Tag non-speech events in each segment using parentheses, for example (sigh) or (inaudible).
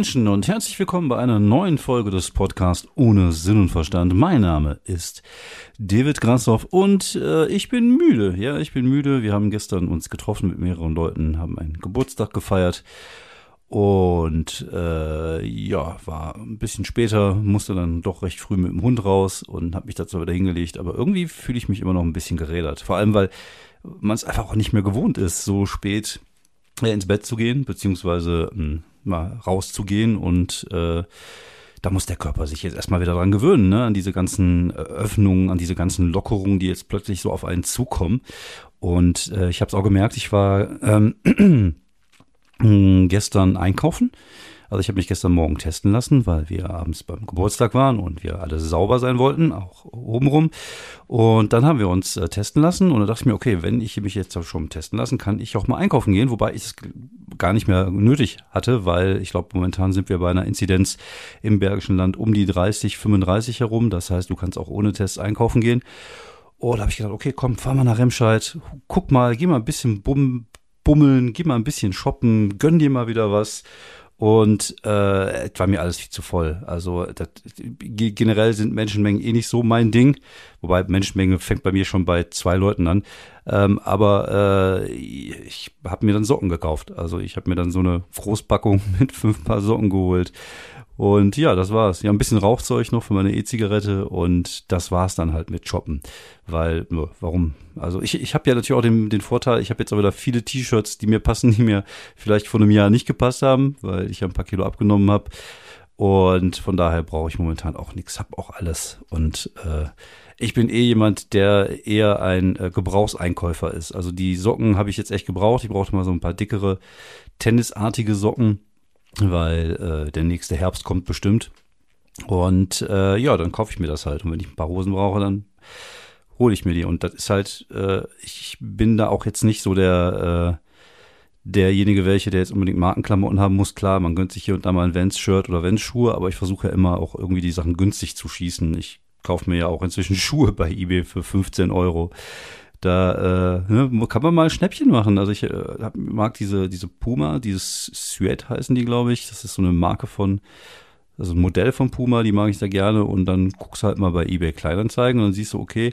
Menschen und herzlich willkommen bei einer neuen Folge des Podcasts ohne Sinn und Verstand. Mein Name ist David Grassoff und äh, ich bin müde. Ja, ich bin müde. Wir haben gestern uns getroffen mit mehreren Leuten, haben einen Geburtstag gefeiert und äh, ja, war ein bisschen später, musste dann doch recht früh mit dem Hund raus und habe mich dazu wieder hingelegt. Aber irgendwie fühle ich mich immer noch ein bisschen gerädert. Vor allem, weil man es einfach auch nicht mehr gewohnt ist, so spät äh, ins Bett zu gehen, beziehungsweise hm, mal rauszugehen und äh, da muss der Körper sich jetzt erstmal wieder dran gewöhnen, ne? an diese ganzen Öffnungen, an diese ganzen Lockerungen, die jetzt plötzlich so auf einen zukommen. Und äh, ich habe es auch gemerkt, ich war ähm, (clears throat) gestern einkaufen also ich habe mich gestern Morgen testen lassen, weil wir abends beim Geburtstag waren und wir alle sauber sein wollten, auch obenrum. Und dann haben wir uns äh, testen lassen und da dachte ich mir, okay, wenn ich mich jetzt schon testen lassen, kann ich auch mal einkaufen gehen, wobei ich es gar nicht mehr nötig hatte, weil ich glaube, momentan sind wir bei einer Inzidenz im Bergischen Land um die 30, 35 herum. Das heißt, du kannst auch ohne Test einkaufen gehen. Oh, da habe ich gedacht, okay, komm, fahr mal nach Remscheid, guck mal, geh mal ein bisschen bum, bummeln, geh mal ein bisschen shoppen, gönn dir mal wieder was. Und äh, es war mir alles viel zu voll. Also das, generell sind Menschenmengen eh nicht so mein Ding. Wobei Menschenmenge fängt bei mir schon bei zwei Leuten an. Ähm, aber äh, ich habe mir dann Socken gekauft. Also ich habe mir dann so eine Großpackung (laughs) mit fünf Paar Socken geholt. Und ja, das war's. Ja, ein bisschen Rauchzeug noch für meine E-Zigarette und das war's dann halt mit Shoppen. Weil, warum? Also ich, ich habe ja natürlich auch den, den Vorteil, ich habe jetzt auch wieder viele T-Shirts, die mir passen, die mir vielleicht vor einem Jahr nicht gepasst haben, weil ich ja ein paar Kilo abgenommen habe. Und von daher brauche ich momentan auch nichts, habe auch alles. Und äh, ich bin eh jemand, der eher ein äh, Gebrauchseinkäufer ist. Also die Socken habe ich jetzt echt gebraucht. Ich brauchte mal so ein paar dickere, tennisartige Socken weil äh, der nächste Herbst kommt bestimmt. Und äh, ja, dann kaufe ich mir das halt. Und wenn ich ein paar Hosen brauche, dann hole ich mir die. Und das ist halt, äh, ich bin da auch jetzt nicht so der äh, derjenige welche, der jetzt unbedingt Markenklamotten haben muss. Klar, man gönnt sich hier und da mal ein Vans-Shirt oder Vans-Schuhe, aber ich versuche ja immer auch irgendwie die Sachen günstig zu schießen. Ich kaufe mir ja auch inzwischen (laughs) Schuhe bei eBay für 15 Euro. Da äh, ne, kann man mal Schnäppchen machen. Also ich äh, mag diese, diese Puma, dieses Suet heißen die, glaube ich. Das ist so eine Marke von, also ein Modell von Puma, die mag ich sehr gerne. Und dann guckst halt mal bei eBay Kleinanzeigen und dann siehst du, okay,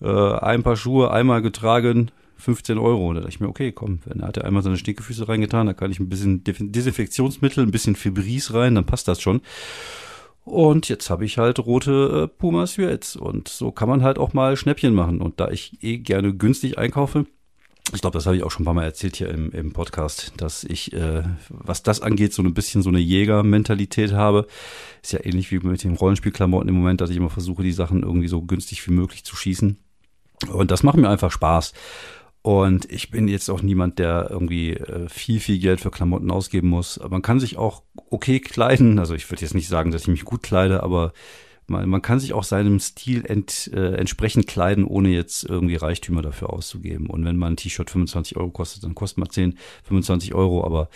äh, ein paar Schuhe einmal getragen, 15 Euro. Und da dachte ich mir, okay, komm, wenn er hat ja einmal seine Stinkefüße reingetan, da kann ich ein bisschen Desinfektionsmittel, ein bisschen Fibris rein, dann passt das schon. Und jetzt habe ich halt rote äh, Pumas jetzt. Und so kann man halt auch mal Schnäppchen machen. Und da ich eh gerne günstig einkaufe, ich glaube, das habe ich auch schon ein paar Mal erzählt hier im, im Podcast, dass ich, äh, was das angeht, so ein bisschen so eine Jäger-Mentalität habe. Ist ja ähnlich wie mit den Rollenspielklamotten im Moment, dass ich immer versuche, die Sachen irgendwie so günstig wie möglich zu schießen. Und das macht mir einfach Spaß. Und ich bin jetzt auch niemand, der irgendwie äh, viel, viel Geld für Klamotten ausgeben muss. Aber man kann sich auch okay kleiden. Also ich würde jetzt nicht sagen, dass ich mich gut kleide, aber man, man kann sich auch seinem Stil ent, äh, entsprechend kleiden, ohne jetzt irgendwie Reichtümer dafür auszugeben. Und wenn mal ein T-Shirt 25 Euro kostet, dann kostet man 10, 25 Euro. Aber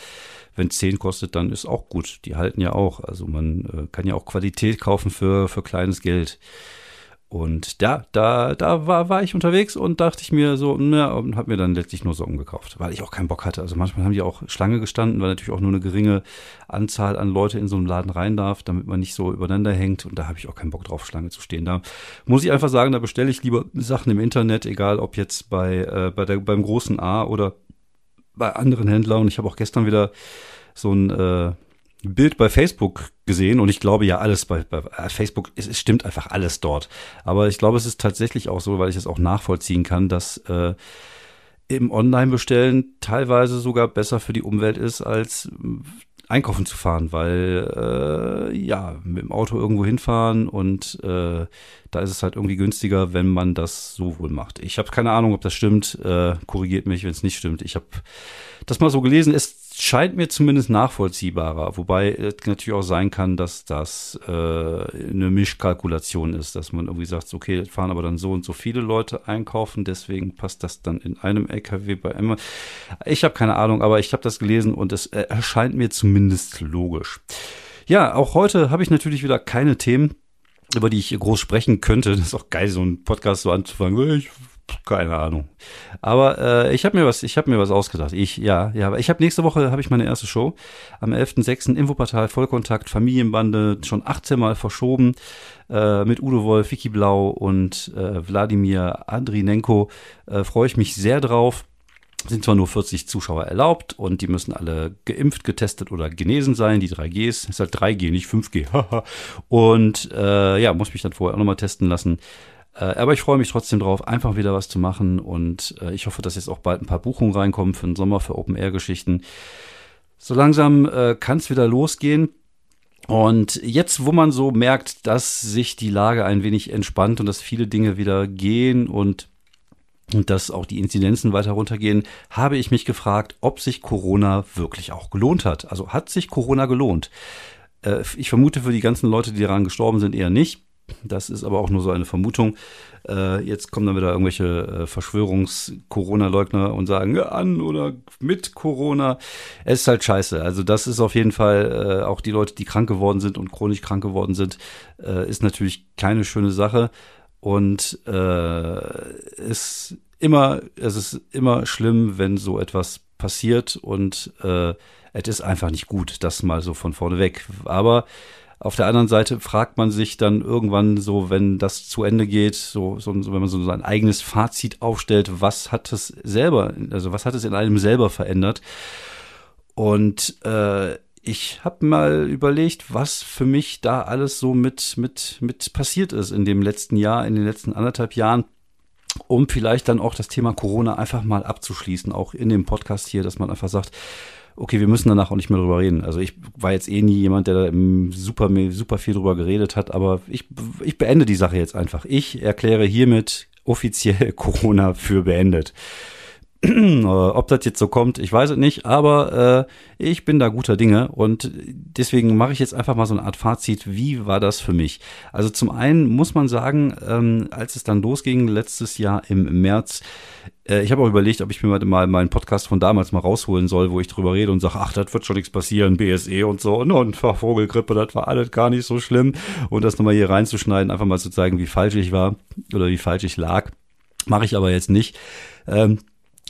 wenn 10 kostet, dann ist auch gut. Die halten ja auch. Also man äh, kann ja auch Qualität kaufen für, für kleines Geld. Und ja, da, da war, war ich unterwegs und dachte ich mir so, na, und habe mir dann letztlich nur Socken gekauft, weil ich auch keinen Bock hatte. Also manchmal haben die auch Schlange gestanden, weil natürlich auch nur eine geringe Anzahl an Leute in so einen Laden rein darf, damit man nicht so übereinander hängt. Und da habe ich auch keinen Bock drauf, Schlange zu stehen. Da muss ich einfach sagen, da bestelle ich lieber Sachen im Internet, egal ob jetzt bei, äh, bei der, beim großen A oder bei anderen Händlern. Und ich habe auch gestern wieder so ein äh, Bild bei Facebook gesehen und ich glaube ja alles bei, bei äh, Facebook, es, es, stimmt einfach alles dort. Aber ich glaube, es ist tatsächlich auch so, weil ich es auch nachvollziehen kann, dass äh, im Online-Bestellen teilweise sogar besser für die Umwelt ist, als äh, einkaufen zu fahren, weil äh, ja, mit dem Auto irgendwo hinfahren und äh, da ist es halt irgendwie günstiger, wenn man das so wohl macht. Ich habe keine Ahnung, ob das stimmt. Äh, korrigiert mich, wenn es nicht stimmt. Ich habe das mal so gelesen. Es scheint mir zumindest nachvollziehbarer, wobei es natürlich auch sein kann, dass das äh, eine Mischkalkulation ist, dass man irgendwie sagt, okay, fahren aber dann so und so viele Leute einkaufen, deswegen passt das dann in einem LKW bei einmal. Ich habe keine Ahnung, aber ich habe das gelesen und es äh, erscheint mir zumindest logisch. Ja, auch heute habe ich natürlich wieder keine Themen, über die ich groß sprechen könnte. Das ist auch geil, so einen Podcast so anzufangen. Ich keine Ahnung. Aber äh, ich habe mir was, ich habe mir was ausgedacht. Ich, ja, ja, aber ich habe nächste Woche habe ich meine erste Show am 11.06. Infoportal Vollkontakt Familienbande schon 18 Mal verschoben äh, mit Udo Wolf, Vicky Blau und äh, Wladimir Andrinenko. Äh, Freue ich mich sehr drauf sind zwar nur 40 Zuschauer erlaubt und die müssen alle geimpft, getestet oder genesen sein, die 3Gs. Ist halt 3G, nicht 5G. (laughs) und äh, ja, muss mich dann vorher auch nochmal testen lassen. Äh, aber ich freue mich trotzdem drauf, einfach wieder was zu machen und äh, ich hoffe, dass jetzt auch bald ein paar Buchungen reinkommen für den Sommer, für Open-Air-Geschichten. So langsam äh, kann es wieder losgehen. Und jetzt, wo man so merkt, dass sich die Lage ein wenig entspannt und dass viele Dinge wieder gehen und dass auch die Inzidenzen weiter runtergehen, habe ich mich gefragt, ob sich Corona wirklich auch gelohnt hat. Also hat sich Corona gelohnt? Ich vermute für die ganzen Leute, die daran gestorben sind, eher nicht. Das ist aber auch nur so eine Vermutung. Äh, jetzt kommen dann wieder irgendwelche äh, Verschwörungs-Corona-Leugner und sagen an oder mit Corona. Es ist halt scheiße. Also das ist auf jeden Fall auch die Leute, die krank geworden sind und chronisch krank geworden sind, ist natürlich keine schöne Sache. Und äh, ist immer, es ist immer schlimm, wenn so etwas passiert und äh, es ist einfach nicht gut, das mal so von vorne weg. Aber auf der anderen Seite fragt man sich dann irgendwann so, wenn das zu Ende geht, so, so wenn man so sein eigenes Fazit aufstellt, was hat es selber, also was hat es in einem selber verändert? Und äh, ich habe mal überlegt, was für mich da alles so mit, mit, mit passiert ist in dem letzten Jahr, in den letzten anderthalb Jahren, um vielleicht dann auch das Thema Corona einfach mal abzuschließen, auch in dem Podcast hier, dass man einfach sagt, okay, wir müssen danach auch nicht mehr drüber reden. Also ich war jetzt eh nie jemand, der da super, super viel drüber geredet hat, aber ich, ich beende die Sache jetzt einfach. Ich erkläre hiermit offiziell (laughs) Corona für beendet. (clears throat) Äh, ob das jetzt so kommt, ich weiß es nicht, aber äh, ich bin da guter Dinge und deswegen mache ich jetzt einfach mal so eine Art Fazit. Wie war das für mich? Also zum einen muss man sagen, ähm, als es dann losging letztes Jahr im März, äh, ich habe auch überlegt, ob ich mir mal meinen Podcast von damals mal rausholen soll, wo ich drüber rede und sage, ach, das wird schon nichts passieren, BSE und so und, und Vogelgrippe, das war alles gar nicht so schlimm und das nochmal hier reinzuschneiden, einfach mal zu zeigen, wie falsch ich war oder wie falsch ich lag. Mache ich aber jetzt nicht. Ähm,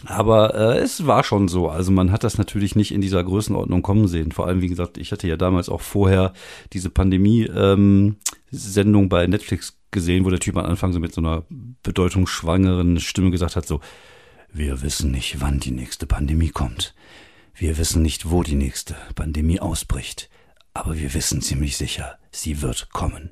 aber äh, es war schon so. Also man hat das natürlich nicht in dieser Größenordnung kommen sehen. Vor allem, wie gesagt, ich hatte ja damals auch vorher diese Pandemie-Sendung ähm, bei Netflix gesehen, wo der Typ am Anfang so mit so einer bedeutungsschwangeren Stimme gesagt hat, so, wir wissen nicht, wann die nächste Pandemie kommt. Wir wissen nicht, wo die nächste Pandemie ausbricht. Aber wir wissen ziemlich sicher, sie wird kommen.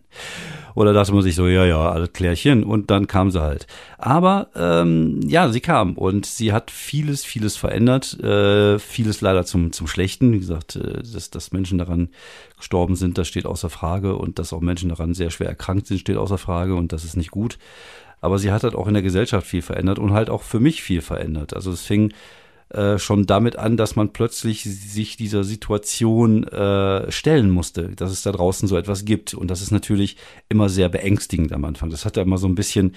Oder dachte man sich so, ja, ja, alles Klärchen. Und dann kam sie halt. Aber ähm, ja, sie kam und sie hat vieles, vieles verändert. Äh, vieles leider zum, zum Schlechten. Wie gesagt, äh, dass, dass Menschen daran gestorben sind, das steht außer Frage. Und dass auch Menschen daran sehr schwer erkrankt sind, steht außer Frage. Und das ist nicht gut. Aber sie hat halt auch in der Gesellschaft viel verändert und halt auch für mich viel verändert. Also es fing äh, schon damit an, dass man plötzlich sich dieser Situation äh, stellen musste, dass es da draußen so etwas gibt. Und das ist natürlich immer sehr beängstigend am Anfang. Das hat ja immer so ein bisschen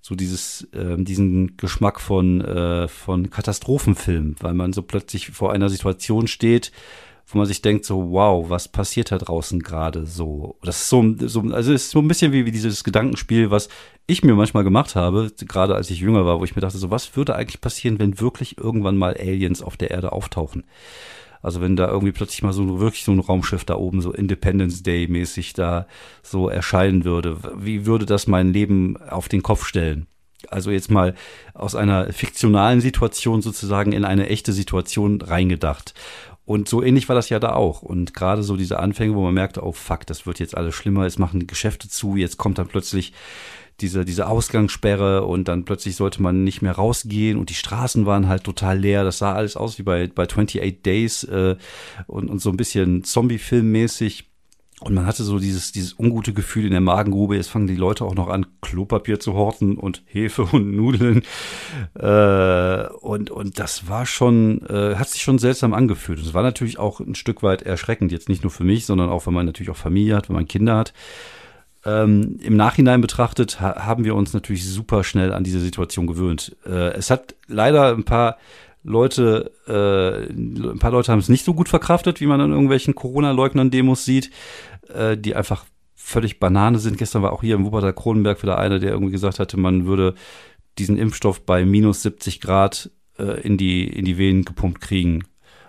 so dieses, äh, diesen Geschmack von, äh, von Katastrophenfilm, weil man so plötzlich vor einer Situation steht, wo man sich denkt, so, wow, was passiert da draußen gerade so? Das ist so, so, also ist so ein bisschen wie, wie dieses Gedankenspiel, was ich mir manchmal gemacht habe, gerade als ich jünger war, wo ich mir dachte, so, was würde eigentlich passieren, wenn wirklich irgendwann mal Aliens auf der Erde auftauchen? Also wenn da irgendwie plötzlich mal so wirklich so ein Raumschiff da oben so Independence Day mäßig da so erscheinen würde, wie würde das mein Leben auf den Kopf stellen? Also jetzt mal aus einer fiktionalen Situation sozusagen in eine echte Situation reingedacht. Und so ähnlich war das ja da auch. Und gerade so diese Anfänge, wo man merkte, oh fuck, das wird jetzt alles schlimmer, es machen die Geschäfte zu, jetzt kommt dann plötzlich diese, diese Ausgangssperre und dann plötzlich sollte man nicht mehr rausgehen und die Straßen waren halt total leer. Das sah alles aus wie bei, bei 28 Days äh, und, und so ein bisschen Zombie-Film-mäßig. Und man hatte so dieses, dieses ungute Gefühl in der Magengrube. Jetzt fangen die Leute auch noch an, Klopapier zu horten und Hefe und Nudeln. Äh, und, und das war schon, äh, hat sich schon seltsam angefühlt. Es war natürlich auch ein Stück weit erschreckend. Jetzt nicht nur für mich, sondern auch, wenn man natürlich auch Familie hat, wenn man Kinder hat. Ähm, Im Nachhinein betrachtet ha haben wir uns natürlich super schnell an diese Situation gewöhnt. Äh, es hat leider ein paar Leute, äh, ein paar Leute haben es nicht so gut verkraftet, wie man an irgendwelchen Corona-Leugnern-Demos sieht, äh, die einfach völlig Banane sind. Gestern war auch hier im Wuppertal Kronenberg wieder einer, der irgendwie gesagt hatte, man würde diesen Impfstoff bei minus 70 Grad äh, in, die, in die Venen gepumpt kriegen.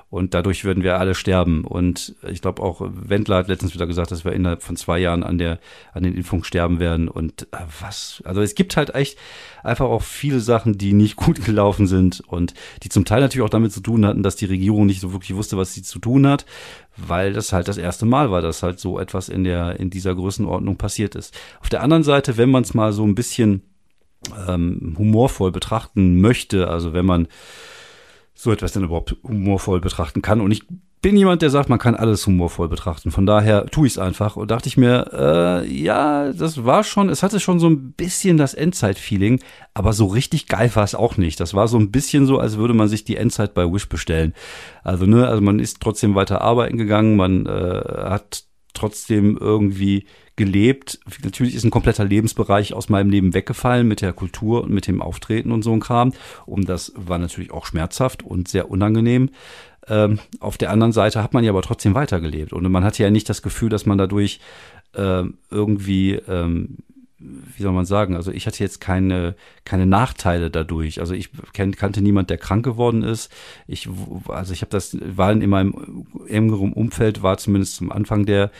Und dadurch würden wir alle sterben. Und ich glaube auch, Wendler hat letztens wieder gesagt, dass wir innerhalb von zwei Jahren an der, an den Impfungen sterben werden. Und äh, was, also es gibt halt echt einfach auch viele Sachen, die nicht (laughs) gut gelaufen sind und die zum Teil natürlich auch damit zu tun hatten, dass die Regierung nicht so wirklich wusste, was sie zu tun hat, weil das halt das erste Mal war, dass halt so etwas in der, in dieser Größenordnung passiert ist. Auf der anderen Seite, wenn man es mal so ein bisschen ähm, humorvoll betrachten möchte, also wenn man so etwas denn überhaupt humorvoll betrachten kann. Und ich bin jemand, der sagt, man kann alles humorvoll betrachten. Von daher tue ich es einfach. Und dachte ich mir, äh, ja, das war schon, es hatte schon so ein bisschen das Endzeit-Feeling, aber so richtig geil war es auch nicht. Das war so ein bisschen so, als würde man sich die Endzeit bei Wish bestellen. Also, ne, also man ist trotzdem weiter arbeiten gegangen, man äh, hat trotzdem irgendwie gelebt. Natürlich ist ein kompletter Lebensbereich aus meinem Leben weggefallen mit der Kultur und mit dem Auftreten und so ein Kram. Und das war natürlich auch schmerzhaft und sehr unangenehm. Ähm, auf der anderen Seite hat man ja aber trotzdem weitergelebt. Und man hatte ja nicht das Gefühl, dass man dadurch äh, irgendwie, ähm, wie soll man sagen, also ich hatte jetzt keine, keine Nachteile dadurch. Also ich kenn, kannte niemand, der krank geworden ist. Ich, also ich habe das, war in meinem engeren Umfeld, war zumindest zum Anfang der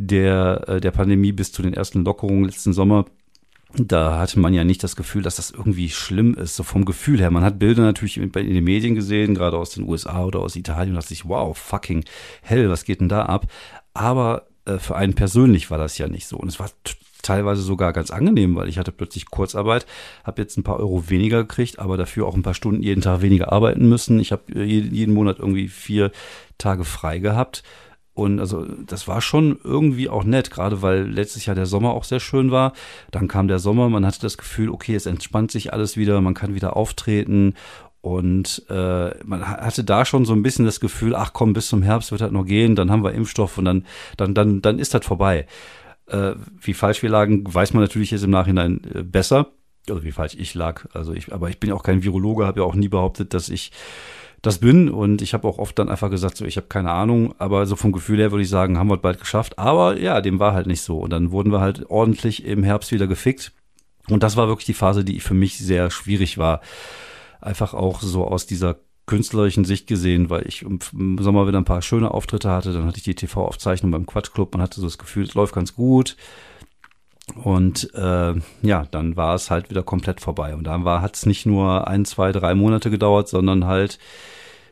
der, äh, der Pandemie bis zu den ersten Lockerungen letzten Sommer, da hatte man ja nicht das Gefühl, dass das irgendwie schlimm ist, so vom Gefühl her. Man hat Bilder natürlich in den Medien gesehen, gerade aus den USA oder aus Italien, und dachte sich, wow, fucking hell, was geht denn da ab? Aber äh, für einen persönlich war das ja nicht so. Und es war teilweise sogar ganz angenehm, weil ich hatte plötzlich Kurzarbeit, habe jetzt ein paar Euro weniger gekriegt, aber dafür auch ein paar Stunden jeden Tag weniger arbeiten müssen. Ich habe äh, jeden Monat irgendwie vier Tage frei gehabt und also das war schon irgendwie auch nett, gerade weil letztes Jahr der Sommer auch sehr schön war. Dann kam der Sommer, man hatte das Gefühl, okay, es entspannt sich alles wieder, man kann wieder auftreten. Und äh, man hatte da schon so ein bisschen das Gefühl, ach komm, bis zum Herbst wird das noch gehen, dann haben wir Impfstoff und dann, dann, dann, dann ist das vorbei. Äh, wie falsch wir lagen, weiß man natürlich jetzt im Nachhinein äh, besser. Oder wie falsch ich lag. Also ich, aber ich bin auch kein Virologe, habe ja auch nie behauptet, dass ich das bin. Und ich habe auch oft dann einfach gesagt, so ich habe keine Ahnung, aber so vom Gefühl her würde ich sagen, haben wir bald geschafft. Aber ja, dem war halt nicht so. Und dann wurden wir halt ordentlich im Herbst wieder gefickt. Und das war wirklich die Phase, die für mich sehr schwierig war. Einfach auch so aus dieser künstlerischen Sicht gesehen, weil ich im Sommer wieder ein paar schöne Auftritte hatte. Dann hatte ich die TV-Aufzeichnung beim Quatschclub. Man hatte so das Gefühl, es läuft ganz gut. Und äh, ja, dann war es halt wieder komplett vorbei. Und dann war, hat es nicht nur ein, zwei, drei Monate gedauert, sondern halt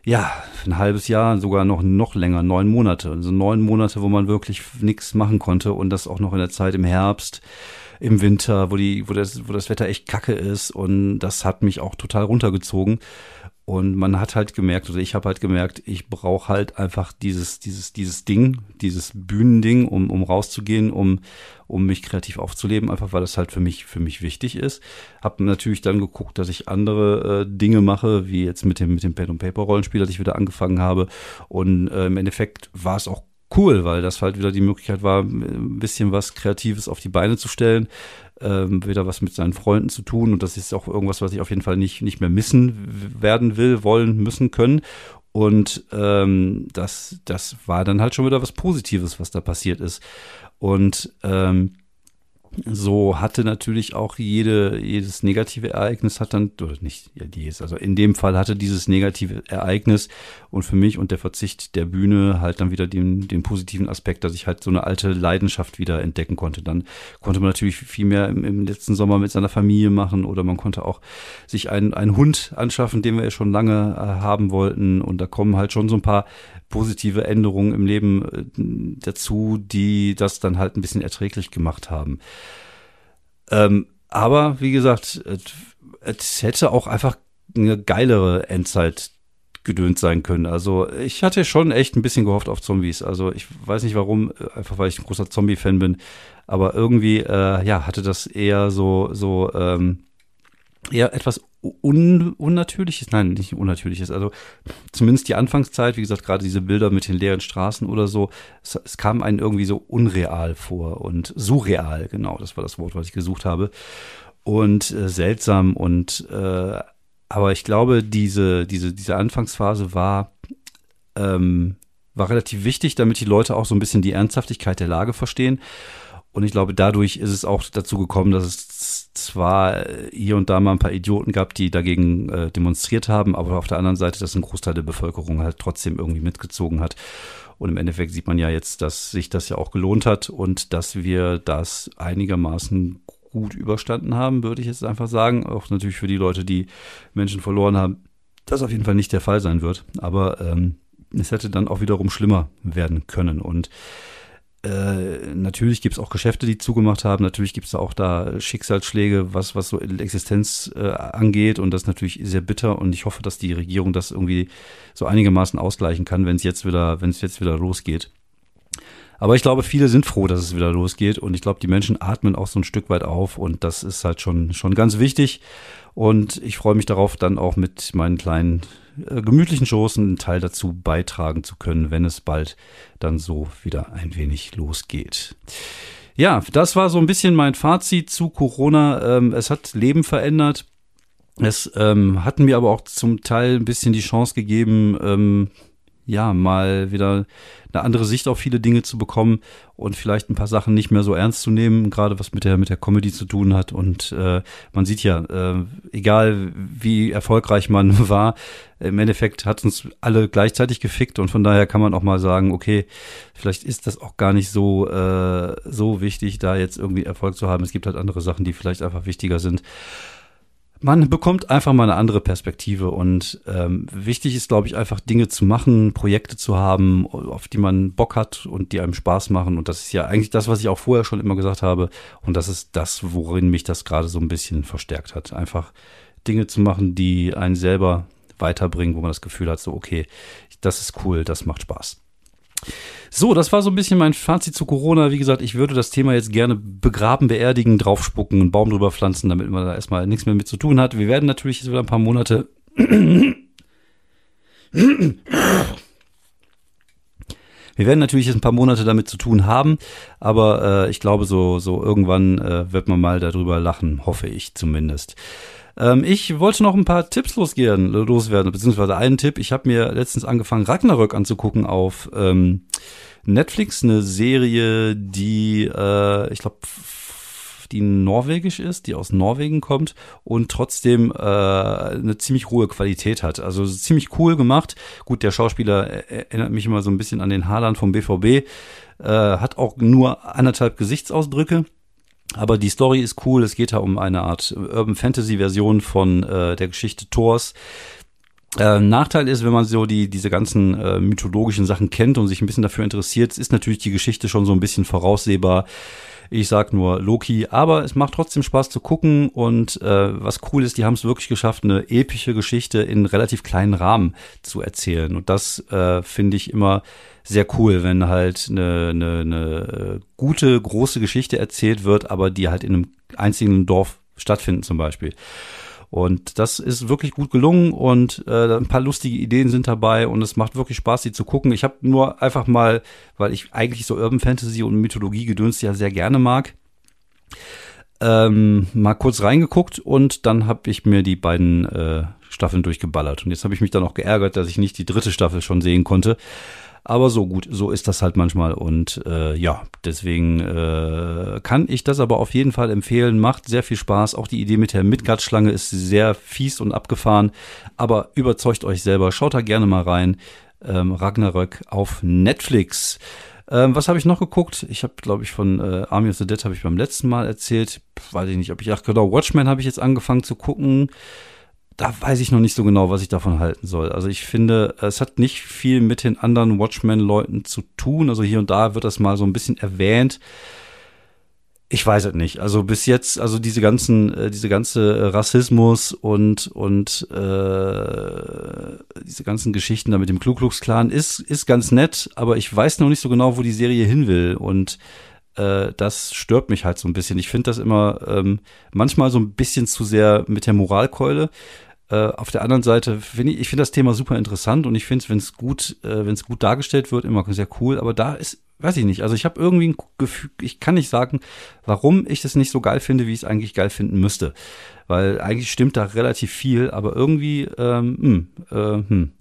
ja, ein halbes Jahr, sogar noch, noch länger, neun Monate. Also neun Monate, wo man wirklich nichts machen konnte und das auch noch in der Zeit im Herbst, im Winter, wo die, wo das, wo das Wetter echt kacke ist und das hat mich auch total runtergezogen. Und man hat halt gemerkt, oder ich habe halt gemerkt, ich brauche halt einfach dieses, dieses, dieses Ding, dieses Bühnending, um, um rauszugehen, um, um mich kreativ aufzuleben, einfach weil das halt für mich, für mich wichtig ist. Hab natürlich dann geguckt, dass ich andere äh, Dinge mache, wie jetzt mit dem, mit dem Pen und Paper Rollenspiel, das ich wieder angefangen habe. Und äh, im Endeffekt war es auch cool, weil das halt wieder die Möglichkeit war, ein bisschen was Kreatives auf die Beine zu stellen, ähm, wieder was mit seinen Freunden zu tun. Und das ist auch irgendwas, was ich auf jeden Fall nicht, nicht mehr missen werden will, wollen, müssen, können. Und ähm, das, das war dann halt schon wieder was Positives, was da passiert ist. Und ähm, so hatte natürlich auch jede, jedes negative Ereignis hat dann, oder nicht ja, jedes, also in dem Fall hatte dieses negative Ereignis und für mich und der Verzicht der Bühne halt dann wieder den, den positiven Aspekt, dass ich halt so eine alte Leidenschaft wieder entdecken konnte. Dann konnte man natürlich viel mehr im, im letzten Sommer mit seiner Familie machen oder man konnte auch sich einen, einen Hund anschaffen, den wir ja schon lange äh, haben wollten und da kommen halt schon so ein paar positive Änderungen im Leben äh, dazu, die das dann halt ein bisschen erträglich gemacht haben. Ähm, aber wie gesagt, es hätte auch einfach eine geilere Endzeit gedönt sein können. Also ich hatte schon echt ein bisschen gehofft auf Zombies. Also ich weiß nicht warum, einfach weil ich ein großer Zombie-Fan bin. Aber irgendwie, äh, ja, hatte das eher so, so ähm, eher etwas un Unnatürliches, nein, nicht Unnatürliches, also zumindest die Anfangszeit, wie gesagt, gerade diese Bilder mit den leeren Straßen oder so, es, es, kam einem irgendwie so unreal vor und surreal, genau, das war das Wort, was ich gesucht habe. Und äh, seltsam und äh, aber ich glaube, diese, diese, diese Anfangsphase war, ähm, war relativ wichtig, damit die Leute auch so ein bisschen die Ernsthaftigkeit der Lage verstehen. Und ich glaube, dadurch ist es auch dazu gekommen, dass es zwar hier und da mal ein paar Idioten gab, die dagegen äh, demonstriert haben, aber auf der anderen Seite, dass ein Großteil der Bevölkerung halt trotzdem irgendwie mitgezogen hat. Und im Endeffekt sieht man ja jetzt, dass sich das ja auch gelohnt hat und dass wir das einigermaßen gut überstanden haben, würde ich jetzt einfach sagen. Auch natürlich für die Leute, die Menschen verloren haben, das auf jeden Fall nicht der Fall sein wird. Aber ähm, es hätte dann auch wiederum schlimmer werden können. Und äh, natürlich gibt es auch Geschäfte, die zugemacht haben. Natürlich gibt es da auch da Schicksalsschläge, was, was so Existenz äh, angeht. Und das ist natürlich sehr bitter. Und ich hoffe, dass die Regierung das irgendwie so einigermaßen ausgleichen kann, wenn es jetzt wieder, wenn jetzt wieder losgeht. Aber ich glaube, viele sind froh, dass es wieder losgeht. Und ich glaube, die Menschen atmen auch so ein Stück weit auf. Und das ist halt schon, schon ganz wichtig. Und ich freue mich darauf, dann auch mit meinen kleinen äh, gemütlichen Shows einen Teil dazu beitragen zu können, wenn es bald dann so wieder ein wenig losgeht. Ja, das war so ein bisschen mein Fazit zu Corona. Ähm, es hat Leben verändert. Es ähm, hat mir aber auch zum Teil ein bisschen die Chance gegeben, ähm, ja, mal wieder eine andere Sicht auf viele Dinge zu bekommen und vielleicht ein paar Sachen nicht mehr so ernst zu nehmen, gerade was mit der mit der Comedy zu tun hat. Und äh, man sieht ja, äh, egal wie erfolgreich man (laughs) war, im Endeffekt hat uns alle gleichzeitig gefickt und von daher kann man auch mal sagen, okay, vielleicht ist das auch gar nicht so äh, so wichtig, da jetzt irgendwie Erfolg zu haben. Es gibt halt andere Sachen, die vielleicht einfach wichtiger sind man bekommt einfach mal eine andere Perspektive und ähm, wichtig ist, glaube ich, einfach Dinge zu machen, Projekte zu haben, auf die man Bock hat und die einem Spaß machen. Und das ist ja eigentlich das, was ich auch vorher schon immer gesagt habe. Und das ist das, worin mich das gerade so ein bisschen verstärkt hat. Einfach Dinge zu machen, die einen selber weiterbringen, wo man das Gefühl hat, so, okay, das ist cool, das macht Spaß. So, das war so ein bisschen mein Fazit zu Corona. Wie gesagt, ich würde das Thema jetzt gerne begraben, beerdigen, draufspucken, einen Baum drüber pflanzen, damit man da erstmal nichts mehr mit zu tun hat. Wir werden natürlich jetzt wieder ein paar Monate. Wir werden natürlich jetzt ein paar Monate damit zu tun haben, aber äh, ich glaube, so, so irgendwann äh, wird man mal darüber lachen, hoffe ich zumindest. Ähm, ich wollte noch ein paar Tipps losgehen, loswerden, beziehungsweise einen Tipp. Ich habe mir letztens angefangen, Ragnarök anzugucken auf ähm, Netflix, eine Serie, die, äh, ich glaube, die norwegisch ist, die aus Norwegen kommt und trotzdem äh, eine ziemlich hohe Qualität hat. Also ziemlich cool gemacht. Gut, der Schauspieler erinnert mich immer so ein bisschen an den Haaland vom BVB, äh, hat auch nur anderthalb Gesichtsausdrücke. Aber die Story ist cool. Es geht da um eine Art Urban Fantasy Version von äh, der Geschichte Thors. Äh, Nachteil ist, wenn man so die diese ganzen äh, mythologischen Sachen kennt und sich ein bisschen dafür interessiert, ist natürlich die Geschichte schon so ein bisschen voraussehbar. Ich sag nur Loki, aber es macht trotzdem Spaß zu gucken und äh, was cool ist, die haben es wirklich geschafft, eine epische Geschichte in relativ kleinen Rahmen zu erzählen und das äh, finde ich immer sehr cool, wenn halt eine, eine, eine gute, große Geschichte erzählt wird, aber die halt in einem einzigen Dorf stattfinden zum Beispiel. Und das ist wirklich gut gelungen und äh, ein paar lustige Ideen sind dabei und es macht wirklich Spaß, sie zu gucken. Ich habe nur einfach mal, weil ich eigentlich so Urban Fantasy und Mythologie gedönst ja sehr gerne mag, ähm, mal kurz reingeguckt und dann habe ich mir die beiden äh, Staffeln durchgeballert. Und jetzt habe ich mich dann auch geärgert, dass ich nicht die dritte Staffel schon sehen konnte. Aber so gut, so ist das halt manchmal. Und äh, ja, deswegen äh, kann ich das aber auf jeden Fall empfehlen. Macht sehr viel Spaß. Auch die Idee mit der Midgard-Schlange ist sehr fies und abgefahren. Aber überzeugt euch selber. Schaut da gerne mal rein. Ähm, Ragnarök auf Netflix. Ähm, was habe ich noch geguckt? Ich habe, glaube ich, von äh, Army of the Dead habe ich beim letzten Mal erzählt. Weiß ich nicht, ob ich, ach genau, Watchmen habe ich jetzt angefangen zu gucken da weiß ich noch nicht so genau, was ich davon halten soll. Also ich finde, es hat nicht viel mit den anderen Watchmen-Leuten zu tun. Also hier und da wird das mal so ein bisschen erwähnt. Ich weiß es nicht. Also bis jetzt, also diese ganzen, äh, diese ganze Rassismus und und äh, diese ganzen Geschichten da mit dem Ku Klux Klan ist ist ganz nett, aber ich weiß noch nicht so genau, wo die Serie hin will und äh, das stört mich halt so ein bisschen. Ich finde das immer ähm, manchmal so ein bisschen zu sehr mit der Moralkeule. Äh, auf der anderen Seite finde ich, ich finde das Thema super interessant und ich finde es, wenn es gut, äh, wenn es gut dargestellt wird, immer sehr cool. Aber da ist weiß ich nicht. Also ich habe irgendwie ein Gefühl, ich kann nicht sagen, warum ich das nicht so geil finde, wie ich es eigentlich geil finden müsste. Weil eigentlich stimmt da relativ viel, aber irgendwie, ähm, hm, äh, hm.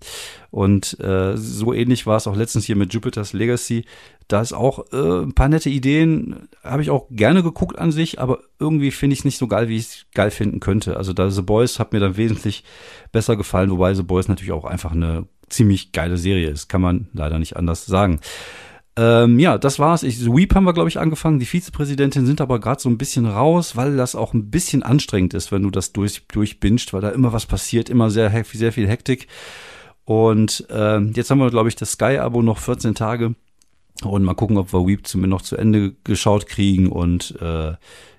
Und äh, so ähnlich war es auch letztens hier mit Jupiter's Legacy. Da ist auch äh, ein paar nette Ideen, habe ich auch gerne geguckt an sich, aber irgendwie finde ich es nicht so geil, wie ich es geil finden könnte. Also da The Boys hat mir dann wesentlich besser gefallen, wobei The Boys natürlich auch einfach eine ziemlich geile Serie ist, kann man leider nicht anders sagen. Ähm, ja, das war's. Ich, Sweep haben wir, glaube ich, angefangen. Die Vizepräsidentin sind aber gerade so ein bisschen raus, weil das auch ein bisschen anstrengend ist, wenn du das durch, durchbinscht, weil da immer was passiert, immer sehr, sehr viel Hektik. Und äh, jetzt haben wir, glaube ich, das Sky-Abo noch 14 Tage. Und mal gucken, ob wir Weep zumindest noch zu Ende geschaut kriegen und äh,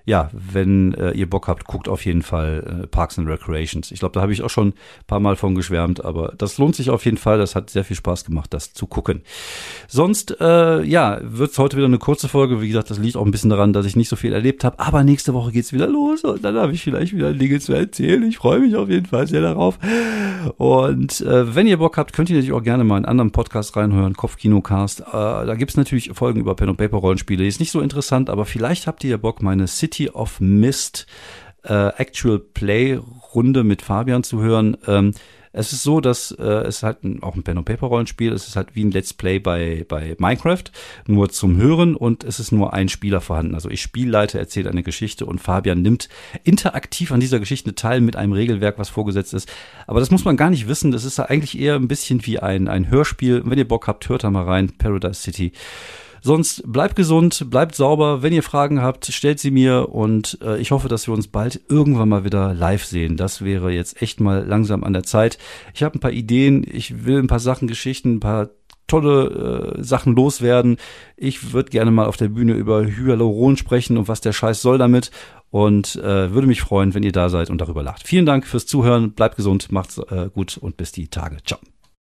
ja, wenn äh, ihr Bock habt, guckt auf jeden Fall äh, Parks and Recreations. Ich glaube, da habe ich auch schon ein paar Mal von geschwärmt, aber das lohnt sich auf jeden Fall. Das hat sehr viel Spaß gemacht, das zu gucken. Sonst, äh, ja, wird es heute wieder eine kurze Folge. Wie gesagt, das liegt auch ein bisschen daran, dass ich nicht so viel erlebt habe. Aber nächste Woche geht's wieder los und dann habe ich vielleicht wieder Dinge zu erzählen. Ich freue mich auf jeden Fall sehr darauf. Und äh, wenn ihr Bock habt, könnt ihr natürlich auch gerne mal einen anderen Podcast reinhören, Kopfkinocast. Äh, da gibt's natürlich Folgen über Pen und Paper Rollenspiele. Ist nicht so interessant, aber vielleicht habt ihr ja Bock, meine City City of Mist äh, Actual Play Runde mit Fabian zu hören. Ähm, es ist so, dass äh, es halt ein, auch ein Pen and Paper Rollenspiel. Es ist halt wie ein Let's Play bei bei Minecraft, nur zum Hören und es ist nur ein Spieler vorhanden. Also ich Spielleiter erzähle eine Geschichte und Fabian nimmt interaktiv an dieser Geschichte teil mit einem Regelwerk, was vorgesetzt ist. Aber das muss man gar nicht wissen. Das ist eigentlich eher ein bisschen wie ein ein Hörspiel. Wenn ihr Bock habt, hört da mal rein. Paradise City. Sonst bleibt gesund, bleibt sauber. Wenn ihr Fragen habt, stellt sie mir und äh, ich hoffe, dass wir uns bald irgendwann mal wieder live sehen. Das wäre jetzt echt mal langsam an der Zeit. Ich habe ein paar Ideen, ich will ein paar Sachen, Geschichten, ein paar tolle äh, Sachen loswerden. Ich würde gerne mal auf der Bühne über Hyaluron sprechen und was der Scheiß soll damit und äh, würde mich freuen, wenn ihr da seid und darüber lacht. Vielen Dank fürs Zuhören, bleibt gesund, macht's äh, gut und bis die Tage. Ciao.